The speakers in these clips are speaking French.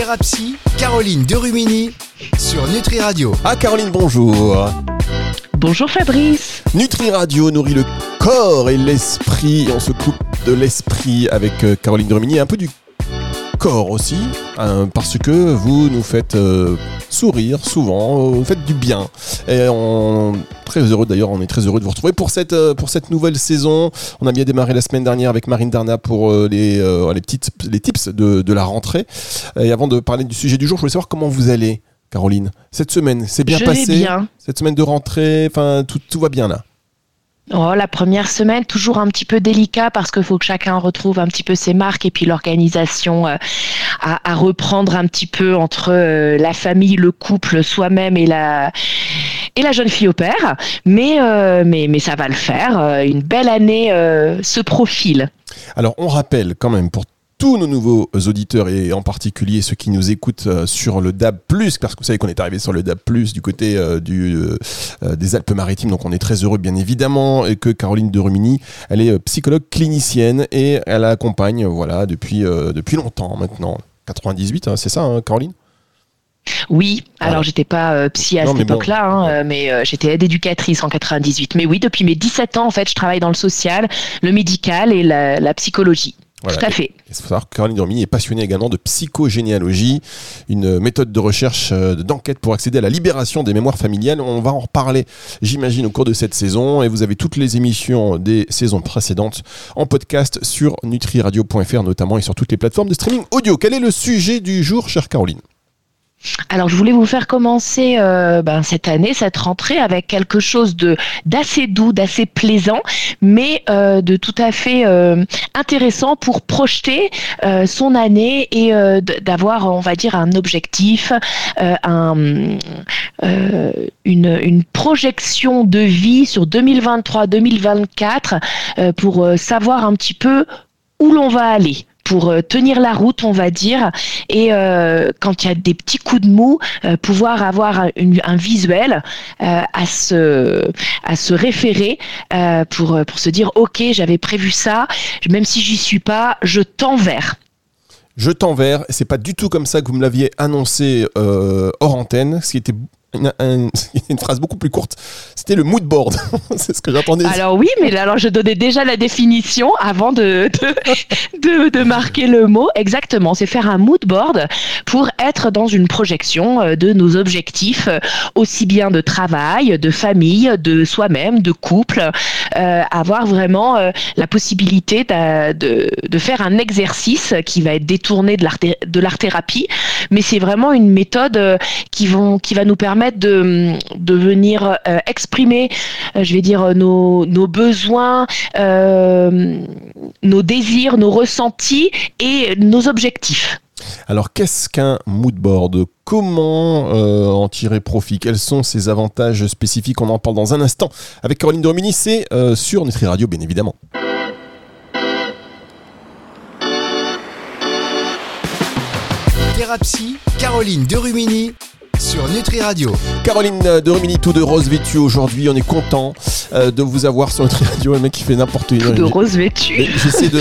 Thérapie, Caroline Derumini sur Nutri Radio. Ah Caroline, bonjour. Bonjour Fabrice. Nutri Radio nourrit le corps et l'esprit. On se coupe de l'esprit avec euh, Caroline Derumini, un peu du corps aussi, hein, parce que vous nous faites euh, sourire souvent, vous faites du bien. Et on très heureux d'ailleurs, on est très heureux de vous retrouver pour cette, euh, pour cette nouvelle saison. On a bien démarré la semaine dernière avec Marine Darna pour euh, les, les, petites, les tips de, de la rentrée. Et avant de parler du sujet du jour, je voulais savoir comment vous allez. Caroline, cette semaine, c'est bien Je passé? bien. Cette semaine de rentrée, enfin tout, tout va bien là? Oh, la première semaine, toujours un petit peu délicat parce qu'il faut que chacun retrouve un petit peu ses marques et puis l'organisation euh, à, reprendre un petit peu entre euh, la famille, le couple, soi-même et la jeune fille au père. Mais euh, mais mais ça va le faire. Une belle année se profile. Alors on rappelle quand même pour tous nos nouveaux auditeurs et en particulier ceux qui nous écoutent euh, sur le DAB+, parce que vous savez qu'on est arrivé sur le DAB+, du côté euh, du, euh, des Alpes-Maritimes, donc on est très heureux bien évidemment, et que Caroline de Rumini, elle est psychologue clinicienne et elle accompagne, voilà, depuis, euh, depuis longtemps maintenant, 98, hein, c'est ça hein, Caroline? Oui, Voilà. alors j'étais pas euh, psy à Non, cette bon. époque-là, hein, euh, mais euh, j'étais aide éducatrice en 98. Mais oui, depuis mes 17 ans, en fait, je travaille dans le social, le médical et la, la psychologie. Voilà. Tout à fait. Il faut savoir que Caroline Rumini est passionnée également de psychogénéalogie, une méthode de recherche, euh, d'enquête pour accéder à la libération des mémoires familiales. On va en reparler, j'imagine, au cours de cette saison. Et vous avez toutes les émissions des saisons précédentes en podcast sur nutriradio.fr notamment et sur toutes les plateformes de streaming audio. Quel est le sujet du jour, chère Caroline? Alors, je voulais vous faire commencer euh, ben, cette année, cette rentrée, avec quelque chose de d'assez doux, d'assez plaisant, mais euh, de tout à fait euh, intéressant pour projeter son année et d'avoir, on va dire, un objectif, un, une, projection de vie sur 2023-2024 euh, pour savoir un petit peu où l'on va aller pour euh, tenir la route, on va dire, et euh, quand il y a des petits coups de mou, euh, pouvoir avoir un, visuel à se à se référer pour pour se dire ok j'avais prévu ça, même si j'y suis pas, je tends vers. Je t'envers. C'est pas du tout comme ça que vous me l'aviez annoncé hors antenne, ce qui était une, un- une phrase beaucoup plus courte. C'était le mood board. c'est ce que j'entendais. Alors oui, mais alors je donnais déjà la définition avant de, de, de, marquer le mot. Exactement, c'est faire un mood board pour être dans une projection euh, de nos objectifs, euh, aussi bien de travail, de famille, de soi-même, de couple, euh, avoir vraiment la possibilité de, de faire un exercice qui va être détourné de l'art de l'art thérapie, mais c'est vraiment une méthode qui, vont, qui va nous permettre de, de venir euh, exprimer euh, je vais dire, euh, nos, nos besoins, euh, nos désirs, nos ressentis et nos objectifs. Alors, qu'est-ce qu'un mood board Comment euh, en tirer profit? Quels sont ses avantages spécifiques? On en parle dans un instant avec Caroline Domini. C'est euh, sur Nutri Radio, bien évidemment. Thérapie, Caroline Derumini sur Nutri Radio. Caroline de Rumini, tout de rose vêtue aujourd'hui. On est content euh, de vous avoir sur Nutri Radio. Le mec qui fait n'importe Tout de une. rose Mais vêtu. J'essaie de.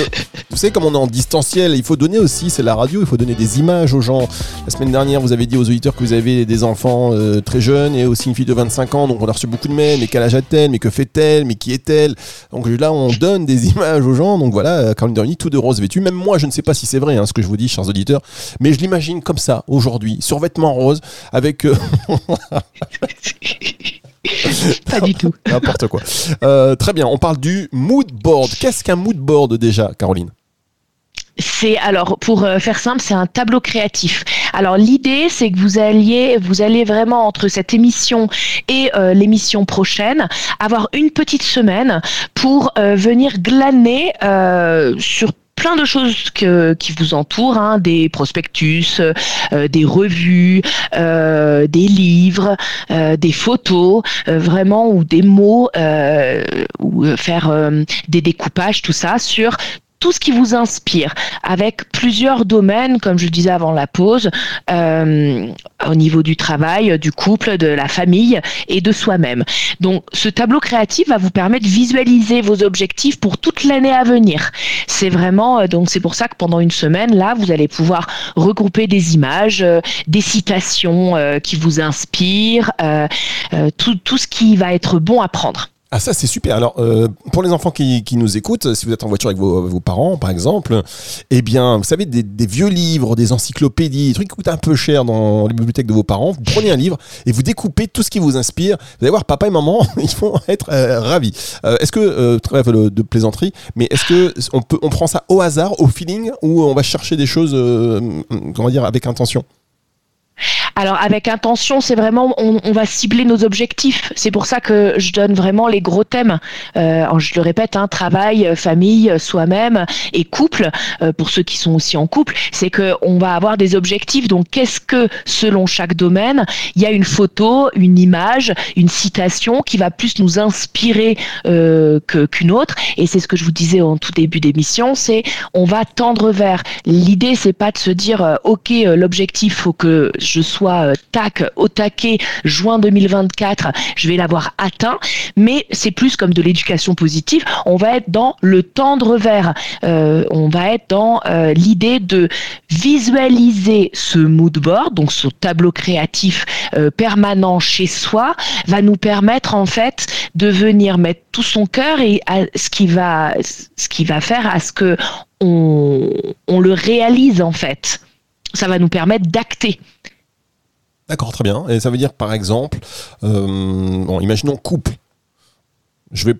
Vous savez, comme on est en distanciel, il faut donner aussi, c'est la radio, il faut donner des images aux gens. La semaine dernière, vous avez dit aux auditeurs que vous avez des enfants euh, très jeunes et aussi une fille de 25 ans. Donc on a reçu beaucoup de mails. Mais quel âge a-t-elle Mais que fait-elle Mais qui est-elle? Donc là, on donne des images aux gens. Donc voilà, Caroline Derny, tout de rose vêtu. Même moi, je ne sais pas si c'est vrai hein, ce que je vous dis, chers auditeurs. Mais je l'imagine comme ça, aujourd'hui, sur vêtements roses, avec. Euh, Pas du tout. N'importe quoi. Euh, très bien, on parle du mood board. Qu'est-ce qu'un mood board déjà, Caroline? C'est alors pour euh, faire simple, c'est un tableau créatif. Alors l'idée, c'est que vous alliez, vous allez vraiment entre cette émission et euh, l'émission prochaine avoir une petite semaine pour euh, venir glaner euh, sur plein de choses qui vous entourent, hein, des prospectus, euh, des revues, euh, des livres, euh, des photos, vraiment ou des mots, ou faire des découpages, tout ça sur tout ce qui vous inspire, avec plusieurs domaines, comme je disais avant la pause, euh, au niveau du travail, du couple, de la famille et de soi-même. Donc ce tableau créatif va vous permettre de visualiser vos objectifs pour toute l'année à venir. C'est vraiment, euh, donc c'est pour ça que pendant une semaine, là, vous allez pouvoir regrouper des images, euh, des citations qui vous inspirent, tout, tout ce qui va être bon à prendre. Ah ça c'est super. Alors euh, pour les enfants qui, qui, nous écoutent, si vous êtes en voiture avec vos, vos parents par exemple, eh bien vous savez des, des, vieux livres, des encyclopédies, des trucs qui coûtent un peu cher dans les bibliothèques de vos parents, vous prenez un livre et vous découpez tout ce qui vous inspire. Vous allez voir papa et maman, ils vont être euh, ravis. Euh, est-ce que euh, trêve de plaisanterie, mais est-ce que on peut on prend ça au hasard, au feeling ou on va chercher des choses comment dire avec intention? Alors avec intention, c'est vraiment on, va cibler nos objectifs. C'est pour ça que je donne vraiment les gros thèmes. Euh, je le répète, hein, travail, famille, soi-même et couple. Euh, pour ceux qui sont aussi en couple, c'est que on va avoir des objectifs. Donc qu'est-ce que selon chaque domaine, il y a une photo, une image, une citation qui va plus nous inspirer euh, qu'une autre. Et c'est ce que je vous disais en tout début d'émission, c'est on va tendre vers. L'idée c'est pas de se dire euh, ok l'objectif faut que je sois euh, tac au taquet juin 2024, je vais l'avoir atteint, mais c'est plus comme de l'éducation positive, on va être dans le tendre vers, euh, on va être dans euh, l'idée de visualiser ce mood board, donc ce tableau créatif permanent chez soi, va nous permettre en fait de venir mettre tout son cœur et ce qui va ce qui va faire à ce que on, on le réalise en fait. Ça va nous permettre d'acter. D'accord, très bien. Et ça veut dire, par exemple, euh, bon, imaginons couple. Je vais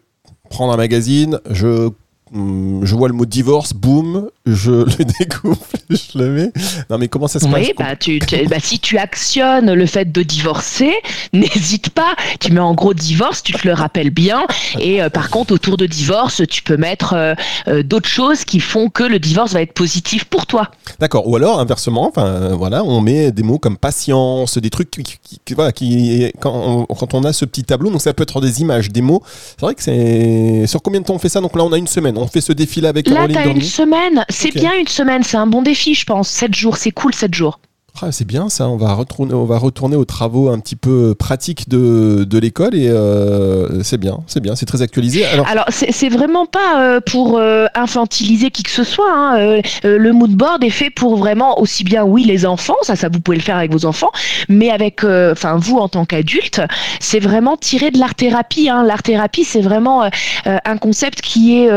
prendre un magazine, je Hum, je vois le mot divorce, boum, je le découpe, je le mets. Non, mais comment ça se passe Oui, bah, tu, bah, si tu actionnes le fait de divorcer, n'hésite pas. Tu mets en gros divorce, tu te le rappelles bien. Et euh, par contre, autour de divorce, tu peux mettre euh, euh, d'autres choses qui font que le divorce va être positif pour toi. D'accord. Ou alors, inversement, enfin, voilà, on met des mots comme patience, des trucs qui, qui, voilà, qui quand, on, quand on a ce petit tableau, donc ça peut être des images, des mots. C'est vrai que c'est. Sur combien de temps on fait ça? Donc là, on a une semaine on fait ce défi là avec Là, t'as une semaine. C'est bien une semaine. C'est un bon défi, je pense. 7 jours, c'est cool, 7 jours. Ah, c'est bien ça, on va, retourner, on va retourner aux travaux un petit peu pratiques de, de l'école et euh, c'est bien, c'est bien, c'est très actualisé. Alors, Alors c'est vraiment pas euh, pour euh, infantiliser qui que ce soit. Hein. le mood board est fait pour vraiment aussi bien, oui, les enfants, ça, ça vous pouvez le faire avec vos enfants, mais avec, enfin, vous en tant qu'adulte, c'est vraiment tiré de l'art thérapie. Hein. L'art thérapie, c'est vraiment un concept qui est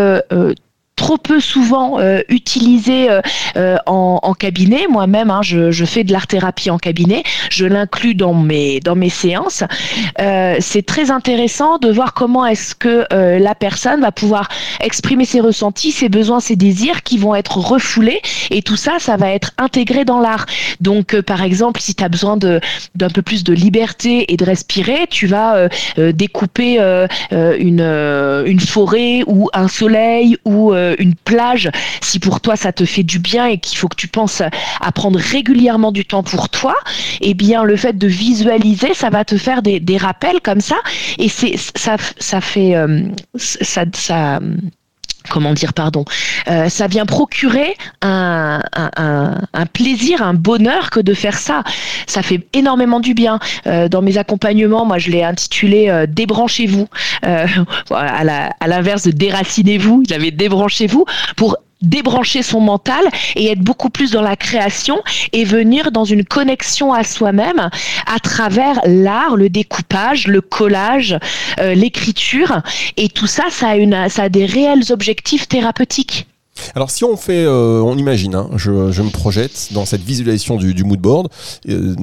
trop peu souvent euh, utilisé euh, euh, en, en, cabinet. Moi-même, hein, je, je, fais de l'art thérapie en cabinet. Je l'inclus dans mes dans mes séances. c'est très intéressant de voir comment est-ce que la personne va pouvoir exprimer ses ressentis, ses besoins, ses désirs qui vont être refoulés et tout ça, ça va être intégré dans l'art. Donc, par exemple, si tu as besoin de d'un peu plus de liberté et de respirer, tu vas découper une une forêt ou un soleil ou euh, une plage, si pour toi ça te fait du bien et qu'il faut que tu penses à prendre régulièrement du temps pour toi, eh bien le fait de visualiser, ça va te faire des, rappels comme ça. Et c'est ça ça fait euh, ça comment dire, pardon, euh, ça vient procurer un, plaisir, un bonheur que de faire ça. Ça fait énormément du bien. Euh, dans mes accompagnements, moi, je l'ai intitulé euh, Débranchez-vous. à l'inverse de Déracinez-vous, j'avais Débranchez-vous pour débrancher son mental et être beaucoup plus dans la création et venir dans une connexion à soi-même à travers l'art, le découpage, le collage, euh, l'écriture et tout ça, ça a, une, ça a des réels objectifs thérapeutiques. Alors si on fait, euh, on imagine, hein, je, me projette dans cette visualisation du, mood board, euh,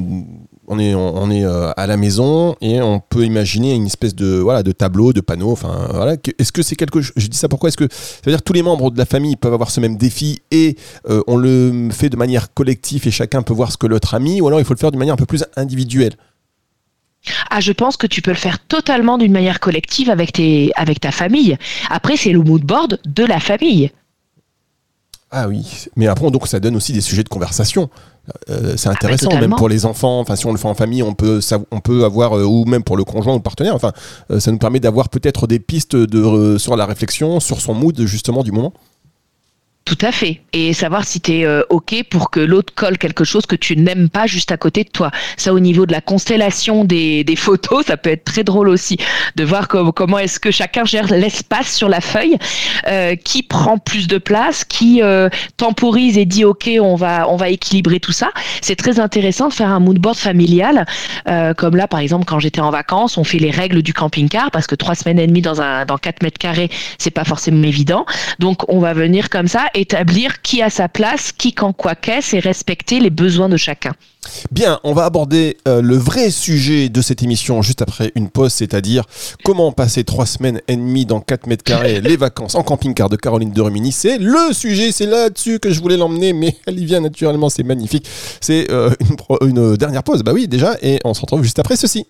on est, euh, à la maison et on peut imaginer une espèce de, voilà, de tableau, de panneau. Enfin, voilà. Est-ce que c'est quelque chose Je dis ça pourquoi? Est-ce que ça veut dire que tous les membres de la famille peuvent avoir ce même défi et euh, on le fait de manière collective et chacun peut voir ce que l'autre a mis ou alors il faut le faire d'une manière un peu plus individuelle? Ah, je pense que tu peux le faire totalement d'une manière collective avec, tes, avec ta famille. Après, c'est le mood board de la famille. Ah oui, mais après, donc ça donne aussi des sujets de conversation. Euh, c'est ah, intéressant, même pour les enfants. Enfin, si on le fait en famille, on peut, on peut avoir, euh, ou même pour le conjoint ou le partenaire. Enfin, euh, ça nous permet d'avoir peut-être des pistes de, sur la réflexion, sur son mood justement du moment. Tout à fait. Et savoir si tu es euh, OK pour que l'autre colle quelque chose que tu n'aimes pas juste à côté de toi. Ça, au niveau de la constellation des, des photos, ça peut être très drôle aussi de voir comment est-ce que chacun gère l'espace sur la feuille, euh, qui prend plus de place, qui euh, temporise et dit OK, on va, on va équilibrer tout ça. C'est très intéressant de faire un mood board familial. comme là, par exemple, quand j'étais en vacances, on fait les règles du camping-car parce que trois semaines et demie dans, un, dans 4 mètres carrés, c'est pas forcément évident. Donc, on va venir comme ça établir qui a sa place, qui quand quoi qu'est, et respecter les besoins de chacun. Bien, on va aborder euh, le vrai sujet de cette émission juste après une pause, c'est-à-dire comment passer trois semaines et demie dans 4 mètres carrés, les vacances en camping-car de Caroline de Rumini. C'est le sujet, c'est là-dessus que je voulais l'emmener, mais elle y vient naturellement, c'est magnifique. C'est euh, une, une dernière pause, bah oui déjà, et on se retrouve juste après ceci.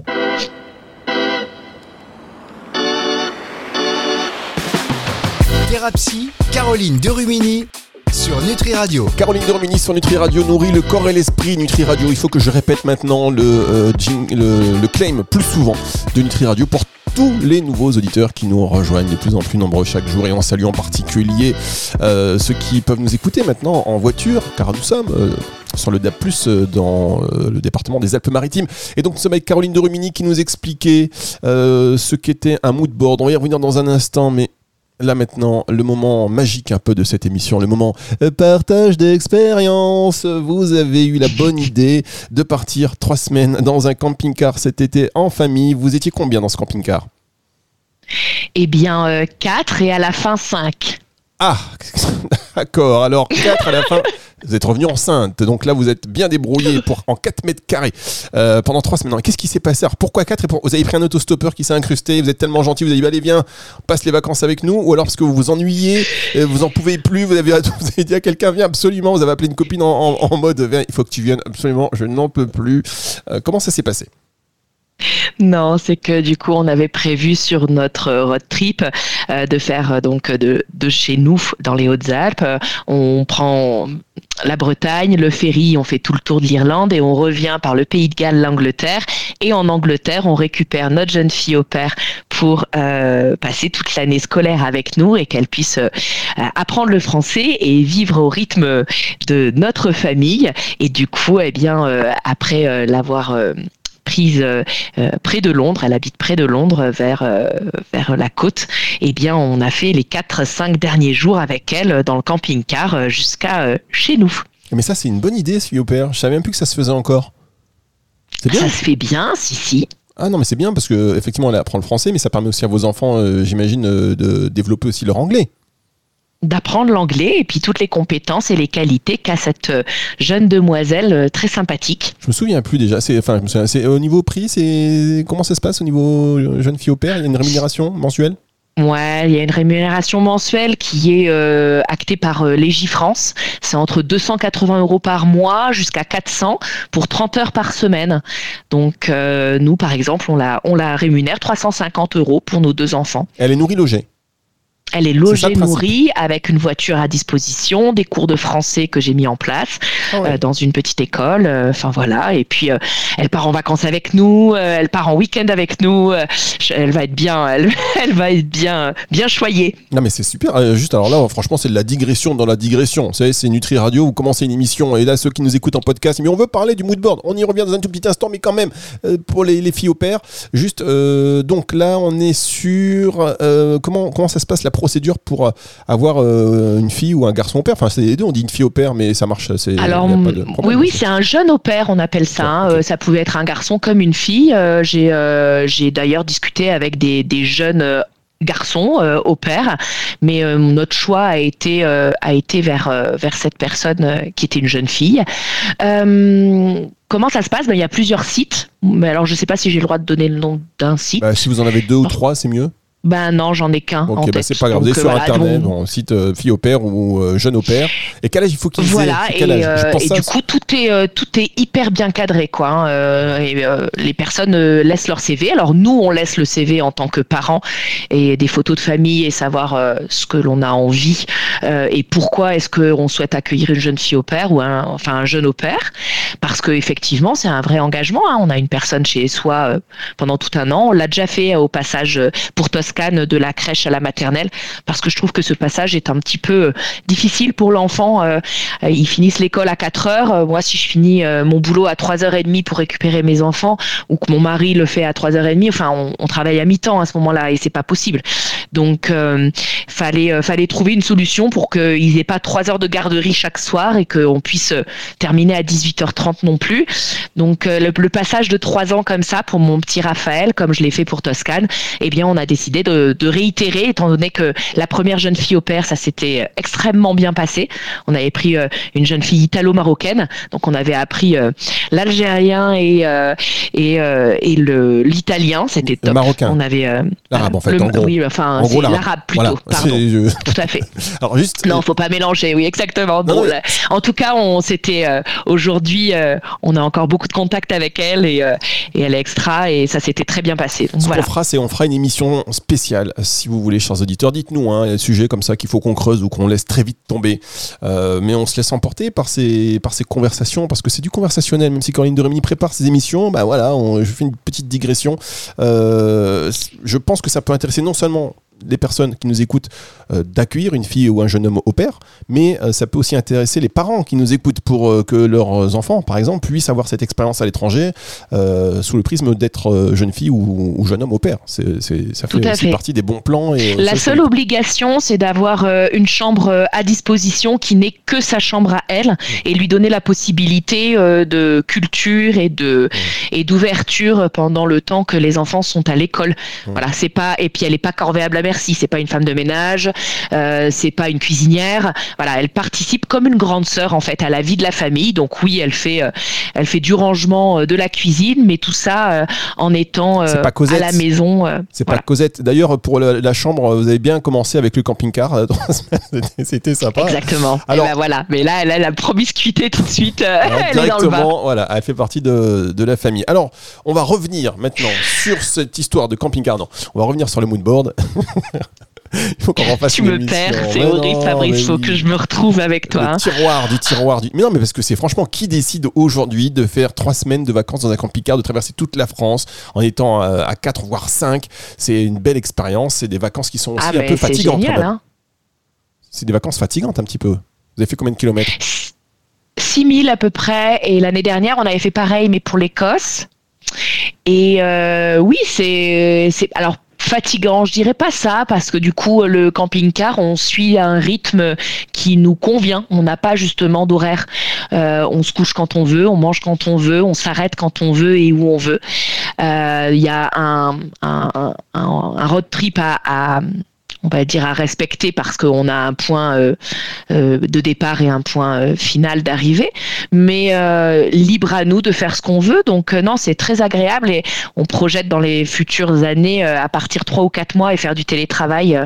Thérapie, Caroline Derumini sur Nutri Radio. Caroline Derumini sur Nutri Radio nourrit le corps et l'esprit. Nutri Radio, il faut que je répète maintenant le, euh, le, claim plus souvent de Nutri Radio pour tous les nouveaux auditeurs qui nous rejoignent de plus en plus nombreux chaque jour et on salue en particulier euh, ceux qui peuvent nous écouter maintenant en voiture car nous sommes euh, sur le DAP+, dans le département des Alpes-Maritimes. Et donc nous sommes avec Caroline de Rumini qui nous expliquait ce qu'était un mood board. On va y revenir dans un instant, mais Là maintenant, le moment magique un peu de cette émission, le moment euh, partage d'expérience. Vous avez eu la bonne idée de partir trois semaines dans un camping-car cet été en famille. Vous étiez combien dans ce camping-car? Eh bien, euh, quatre et à la fin cinq. Ah, d'accord. Alors quatre à la fin. Vous êtes revenu enceinte, donc là vous êtes bien débrouillé pour en 4 mètres carrés euh, pendant 3 semaines. Qu'est-ce qui s'est passé alors Pourquoi 4 et Vous avez pris un autostoppeur qui s'est incrusté, vous êtes tellement gentil, vous avez dit allez viens, passe les vacances avec nous, ou alors parce que vous vous ennuyez, vous en pouvez plus, vous avez, vous avez dit à quelqu'un viens absolument, vous avez appelé une copine en, mode viens, il faut que tu viennes absolument, je n'en peux plus. Euh, comment ça s'est passé non, c'est que du coup, on avait prévu sur notre road trip euh, de faire euh, donc de, de, chez nous dans les Hautes-Alpes. On prend la Bretagne, le ferry, on fait tout le tour de l'Irlande et on revient par le Pays de Galles, l'Angleterre. Et en Angleterre, on récupère notre jeune fille au père pour euh, passer toute l'année scolaire avec nous et qu'elle puisse apprendre le français et vivre au rythme de notre famille. Et du coup, eh bien, après l'avoir prise euh, euh, près de Londres, elle habite près de Londres, vers, euh, vers la côte, eh bien, on a fait les 4-5 derniers jours avec elle dans le camping-car jusqu'à chez nous. Mais ça, c'est une bonne idée, ce au père. Je savais même plus que ça se faisait encore. C'est bien. Ça se fait bien, si, si. Ah non, mais c'est bien parce que effectivement, elle apprend le français, mais ça permet aussi à vos enfants, j'imagine, de développer aussi leur anglais d'apprendre l'anglais et puis toutes les compétences et les qualités qu'a cette euh, jeune demoiselle euh, très sympathique. Je me souviens plus déjà. C'est enfin, c'est au niveau prix, c'est comment ça se passe au niveau euh, jeune fille au père Il y a une rémunération mensuelle? Ouais, il y a une rémunération mensuelle qui est actée par Légifrance. C'est entre 280 euros par mois jusqu'à 400 pour 30 heures par semaine. Donc nous, par exemple, on la, on la rémunère 350 euros pour nos deux enfants. Elle est nourrie logée elle est logée, nourrie, avec une voiture à disposition, des cours de français que j'ai mis en place ah euh, dans une petite école. Euh, enfin voilà. Et puis euh, elle part en vacances avec nous, elle part en week-end avec nous. elle va être bien, elle, elle, va être bien, bien choyée. Non mais c'est super. juste alors là, franchement, c'est de la digression dans la digression. Vous savez, c'est Nutri Radio. Vous commencez une émission et là, ceux qui nous écoutent en podcast, mais on veut parler du moodboard. On y revient dans un tout petit instant, mais quand même pour les, les, filles au père. Juste donc là, on est sur comment comment ça se passe la procédure pour euh, avoir euh, une fille ou un garçon au père Enfin, c'est les deux, on dit une fille au père, mais ça marche. Alors, oui, oui, c'est un jeune au père, on appelle ça. Hein. Euh, ça pouvait être un garçon comme une fille. j'ai d'ailleurs discuté avec des, des jeunes garçons au père, mais notre choix a été a été vers vers cette personne qui était une jeune fille. comment ça se passe? Ben, Il y a plusieurs sites, mais alors je ne sais pas si j'ai le droit de donner le nom d'un site. Bah, si vous en avez deux ou trois, c'est mieux. Ben non, j'en ai qu'un. Ok, bah c'est pas grave. Êtes sur euh, internet, bon, site euh, fille au père ou euh, jeune au père. Et quel âge il faut qu'ils voilà, aient Voilà, et, et du coup tout est tout est hyper bien cadré quoi. Hein, et, les personnes laissent leur CV. Alors nous on laisse le CV en tant que parents et des photos de famille et savoir ce que l'on a envie et pourquoi est-ce qu'on souhaite accueillir une jeune fille au père ou un enfin un jeune au père parce que effectivement c'est un vrai engagement. Hein. On a une personne chez soi pendant tout un an. On l'a déjà fait au passage pour toi De la crèche à la maternelle parce que je trouve que ce passage est un petit peu difficile pour l'enfant. ils finissent l'école à 4 heures. Moi, si je finis mon boulot à 3h30 pour récupérer mes enfants ou que mon mari le fait à 3h30, enfin, on, travaille à mi-temps à ce moment-là et c'est pas possible. Donc, fallait, fallait trouver une solution pour qu'ils aient pas 3 heures de garderie chaque soir et qu'on puisse terminer à 18h30 non plus. Donc, le, le passage de 3 ans comme ça pour mon petit Raphaël, comme je l'ai fait pour Toscane, eh bien, on a décidé de, réitérer, étant donné que la première jeune fille au père, ça s'était extrêmement bien passé. On avait pris euh, une jeune fille italo-marocaine, donc on avait appris euh, l'algérien et euh, et, et le l'italien, c'était top. marocain. On avait l'arabe en fait. en gros. Oui, enfin, c'est l'arabe plutôt. pardon. Tout à fait. Alors juste. Non, faut pas mélanger. Oui, exactement. en tout cas, on s'était aujourd'hui, on a encore beaucoup de contacts avec elle et, et elle est extra et ça s'était très bien passé. Ce qu'on fera, c'est on fera une émission spéciale, si vous voulez, chers auditeurs. Dites-nous, hein, il y a des sujets comme ça qu'il faut qu'on creuse ou qu'on laisse très vite tomber. Euh, mais on se laisse emporter par ces, conversations, parce que c'est du conversationnel. Même si Caroline de Rémy prépare ses émissions, bah voilà, je fais une petite digression. Euh, je pense que ça peut intéresser non seulement les personnes qui nous écoutent euh, d'accueillir une fille ou un jeune homme au père, mais euh, ça peut aussi intéresser les parents qui nous écoutent pour euh, que leurs enfants, par exemple, puissent avoir cette expérience à l'étranger sous le prisme d'être jeune fille ou, jeune homme au père. C'est, ça fait partie des bons plans. Et, La seule obligation, c'est d'avoir une chambre à disposition qui n'est que sa chambre à elle et lui donner la possibilité de culture et de et d'ouverture pendant le temps que les enfants sont à l'école. Voilà, c'est pas et puis elle n'est pas corvéable à merci. C'est pas une femme de ménage, euh, c'est pas une cuisinière. Voilà, elle participe comme une grande sœur en fait à la vie de la famille. Donc oui, elle fait, euh, elle fait du rangement euh, de la cuisine, mais tout ça en étant à la maison. c'est pas Cosette. D'ailleurs, pour la, chambre, vous avez bien commencé avec le camping-car. C'était sympa. Exactement. Alors ben voilà. Mais là, elle a la promiscuité tout de suite. elle directement, voilà, elle fait partie de, de la famille. Alors, on va revenir maintenant sur cette histoire de camping-car. Non, on va revenir sur le moonboard. Il faut qu'on refasse Tu me perds, c'est horrible, Fabrice. Il faut que je me retrouve avec toi. Le hein. tiroir du tiroir du. Mais non, mais parce que c'est franchement qui décide aujourd'hui de faire trois semaines de vacances dans un camping-car, de traverser toute la France en étant euh, à 4 voire 5 C'est une belle expérience. C'est des vacances qui sont aussi ah, un peu fatigantes. Hein. C'est des vacances fatigantes un petit peu. Vous avez fait combien de kilomètres? 6000 à peu près. Et l'année dernière, on avait fait pareil, mais pour l'Écosse. Et euh, oui, c'est alors fatigant. Je dirais pas ça parce que du coup le camping-car on suit un rythme qui nous convient. On n'a pas justement d'horaire. Euh, on se couche quand on veut, on mange quand on veut, on s'arrête quand on veut et où on veut. Euh, il y a un, un, un, road trip à on va dire à respecter parce qu'on a un point euh, euh, de départ et un point euh, final d'arrivée, mais libre à nous de faire ce qu'on veut. Donc non, c'est très agréable et on projette dans les futures années à partir trois ou quatre mois et faire du télétravail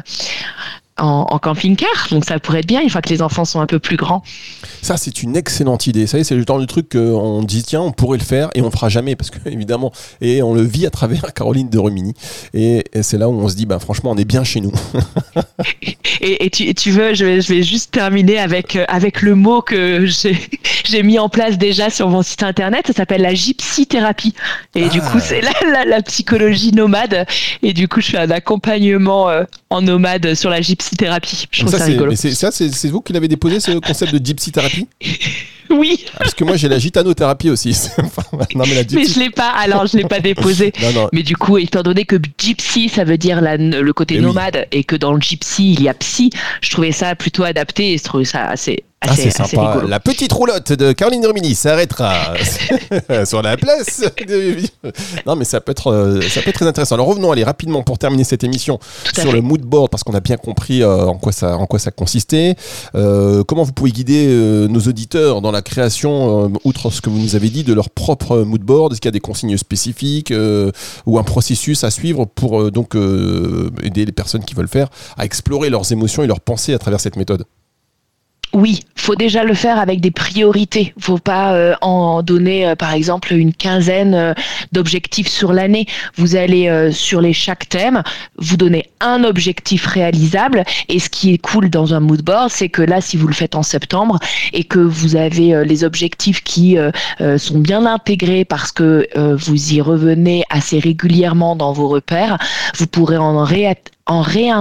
en, camping-car. Donc ça pourrait être bien une fois que les enfants sont un peu plus grands. Ça, c'est une excellente idée. Ça, c'est le genre de truc qu'on dit, tiens, on pourrait le faire et on fera jamais parce que, évidemment, et on le vit à travers Caroline de Rumini. Et, c'est là où on se dit, ben, franchement, on est bien chez nous. et, tu, veux, je vais, juste terminer avec, euh, avec le mot que j'ai mis en place déjà sur mon site internet. Ça s'appelle la gypsy thérapie. Et du coup, ah. c'est la, la, psychologie nomade. Et du coup, je fais un accompagnement euh, en nomade sur la gypsy thérapie. Je trouve ça, rigolo. ça, c'est vous qui l'avez déposé ce concept de gypsy-thérapie Oui. Parce que moi j'ai la gitanothérapie aussi. non, mais, la gypsy... mais je l'ai pas. Alors je l'ai pas déposé. Mais du coup, étant donné que gypsy ça veut dire la, le côté eh nomade et que dans le gypsy il y a psy, je trouvais ça plutôt adapté et je trouvais ça assez ah, c'est sympa. La petite roulotte de Caroline Romini s'arrêtera sur la place. non, mais ça peut être, euh, ça peut être très intéressant. Alors revenons allez rapidement pour terminer cette émission sur le mood board parce qu'on a bien compris euh, en quoi ça, en quoi ça consistait. Euh, comment vous pouvez guider nos auditeurs dans la création, outre ce que vous nous avez dit, de leur propre mood board. Est-ce qu'il y a des consignes spécifiques ou un processus à suivre pour donc aider les personnes qui veulent faire à explorer leurs émotions et leurs pensées à travers cette méthode? Oui, faut déjà le faire avec des priorités. Faut pas euh, en donner, euh, par exemple, une quinzaine euh, d'objectifs sur l'année. Vous allez sur les chaque thème, vous donnez un objectif réalisable. Et ce qui est cool dans un mood board, c'est que là, si vous le faites en septembre et que vous avez les objectifs qui sont bien intégrés parce que vous y revenez assez régulièrement dans vos repères, vous pourrez en ré en ré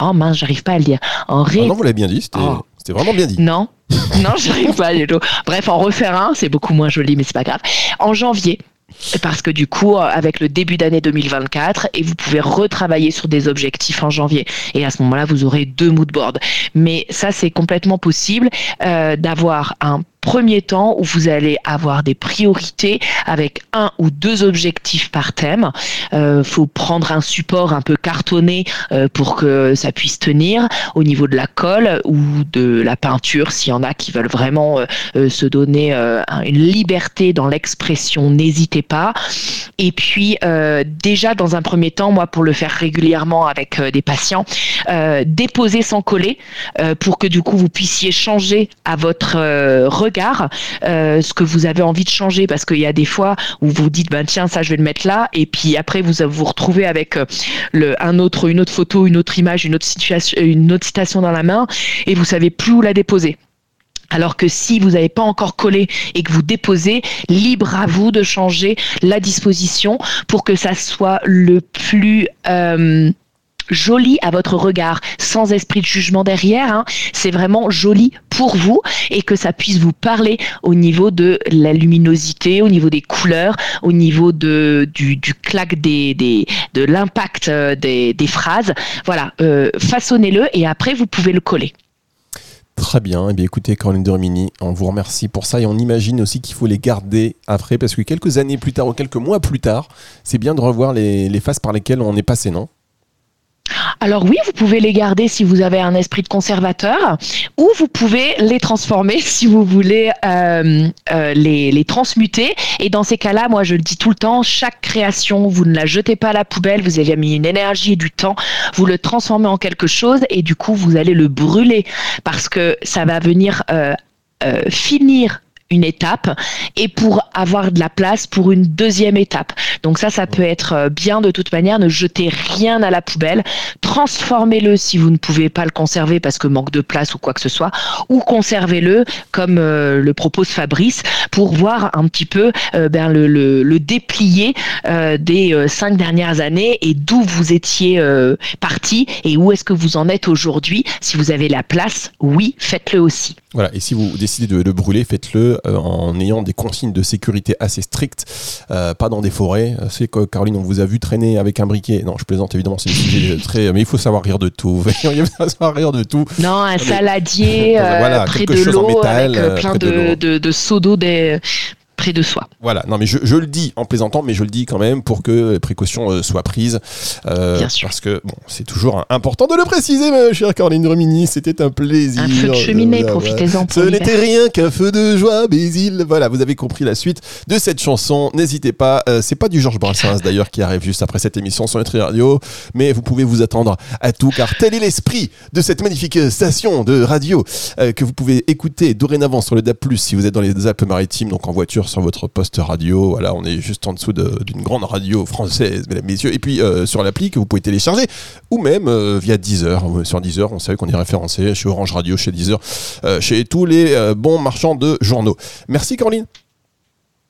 oh mince j'arrive pas à le dire en ré ah non vous l'avez bien dit c'était oh. C'était vraiment bien dit. Non, non, j'arrive pas du tout. Bref, en refaire un, c'est beaucoup moins joli, mais c'est pas grave. En janvier, parce que du coup, avec le début d'année 2024, et vous pouvez retravailler sur des objectifs en janvier. Et à ce moment-là, vous aurez deux mood boards. Mais ça, c'est complètement possible euh, d'avoir un premier temps où vous allez avoir des priorités avec un ou deux objectifs par thème. Euh, faut prendre un support un peu cartonné euh, pour que ça puisse tenir au niveau de la colle ou de la peinture s'il y en a qui veulent vraiment euh, euh, se donner une liberté dans l'expression, n'hésitez pas. Et puis déjà dans un premier temps, moi pour le faire régulièrement avec des patients, déposer sans coller pour que du coup vous puissiez changer à votre regard euh, ce que vous avez envie de changer, parce qu'il y a des fois où vous dites, ben tiens, ça je vais le mettre là, et puis après vous vous retrouvez avec euh, le, un autre, une autre photo, une autre image, une autre situation, une autre citation dans la main, et vous savez plus où la déposer. Alors que si vous n'avez pas encore collé et que vous déposez, libre à vous de changer la disposition pour que ça soit le plus euh, joli à votre regard, sans esprit de jugement derrière. Hein. C'est vraiment joli pour vous et que ça puisse vous parler au niveau de la luminosité, au niveau des couleurs, au niveau de, du, du claque des, des de l'impact euh, des, des, phrases. Voilà, euh, façonnez-le et après vous pouvez le coller. Très bien. Eh bien, écoutez, Caroline Dermini, on vous remercie pour ça et on imagine aussi qu'il faut les garder après parce que quelques années plus tard ou quelques mois plus tard, c'est bien de revoir les, les phases par lesquelles on est passé, non? Alors oui, vous pouvez les garder si vous avez un esprit de conservateur, ou vous pouvez les transformer si vous voulez euh, euh, les, transmuter. Et dans ces cas-là, moi je le dis tout le temps, chaque création, vous ne la jetez pas à la poubelle, vous avez mis une énergie et du temps, vous le transformez en quelque chose et du coup vous allez le brûler parce que ça va venir euh, finir une étape et pour avoir de la place pour une deuxième étape. Donc ça, ça peut être euh, bien de toute manière. Ne jetez rien à la poubelle. Transformez-le si vous ne pouvez pas le conserver parce que manque de place ou quoi que ce soit, ou conservez-le comme euh, le propose Fabrice pour voir un petit peu euh, ben, le, le, déplier des cinq dernières années et d'où vous étiez parti et où est-ce que vous en êtes aujourd'hui. Si vous avez la place, oui, faites-le aussi. Voilà, et si vous décidez de le brûler, faites-le euh, en ayant des consignes de sécurité assez strictes, euh, pas dans des forêts. C'est que Caroline, on vous a vu traîner avec un briquet. Non, je plaisante évidemment, c'est sujet très. Mais il faut savoir rire de tout. il faut savoir rire de tout. Non, un saladier euh, près de l'eau avec plein de, de, de, seaux d'eau des de soi. Voilà, non mais je, le dis en plaisantant, mais je le dis quand même pour que les précautions euh, soient prises. Euh, Bien sûr. Parce que bon, c'est toujours important de le préciser, ma chère Caroline Romini, c'était un plaisir. Un feu de cheminée, profitez-en. Ce n'était rien qu'un feu de joie, mais il... Voilà, vous avez compris la suite de cette chanson. N'hésitez pas, euh, c'est pas du Georges Brassens d'ailleurs qui arrive juste après cette émission sur Nutri Radio, mais vous pouvez vous attendre à tout, car tel est l'esprit de cette magnifique station de radio que vous pouvez écouter dorénavant sur le DAP+, si vous êtes dans les Alpes maritimes, donc en voiture sur votre poste radio. Voilà, on est juste en dessous d'une grande radio française, mesdames, messieurs. Et puis euh, sur l'appli que vous pouvez télécharger, ou même euh, via Deezer. Sur Deezer, on savait qu'on est référencé chez Orange Radio, chez Deezer, euh, chez tous les bons marchands de journaux. Merci Caroline.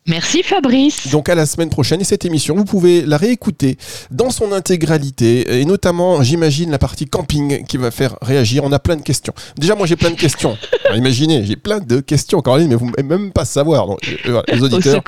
Merci Fabrice. Donc à la semaine prochaine et cette émission, vous pouvez la réécouter dans son intégralité et notamment, j'imagine, la partie camping qui va faire réagir. On a plein de questions. Déjà, moi j'ai plein de questions. imaginez, j'ai plein de questions, Caroline, mais vous ne même pas savoir. Donc, euh, les auditeurs,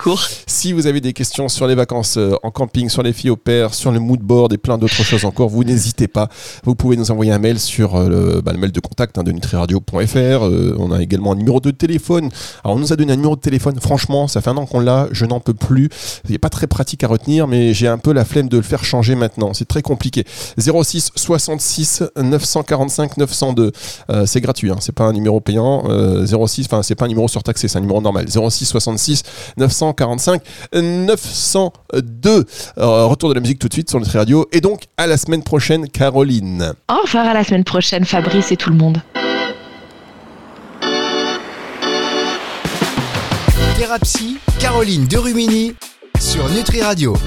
si vous avez des questions sur les vacances euh, en camping, sur les filles au père, sur le mood board et plein d'autres choses encore, vous n'hésitez pas. Vous pouvez nous envoyer un mail sur euh, bah, le, mail de contact hein, de nutriradio.fr. on a également un numéro de téléphone. Alors on nous a donné un numéro de téléphone. Franchement, ça fait un an qu'on là, je n'en peux plus. Il n'est pas très pratique à retenir, mais j'ai un peu la flemme de le faire changer maintenant. C'est très compliqué. 06 66 945 902. c'est gratuit, hein. c'est pas un numéro payant. 06, euh, enfin c'est pas un numéro surtaxé, c'est un numéro normal. 06 66 945 902. retour de la musique tout de suite sur notre radio. Et donc à la semaine prochaine, Caroline. Au revoir à la semaine prochaine, Fabrice et tout le monde. Thérapsie, Caroline Derumini sur Nutri Radio.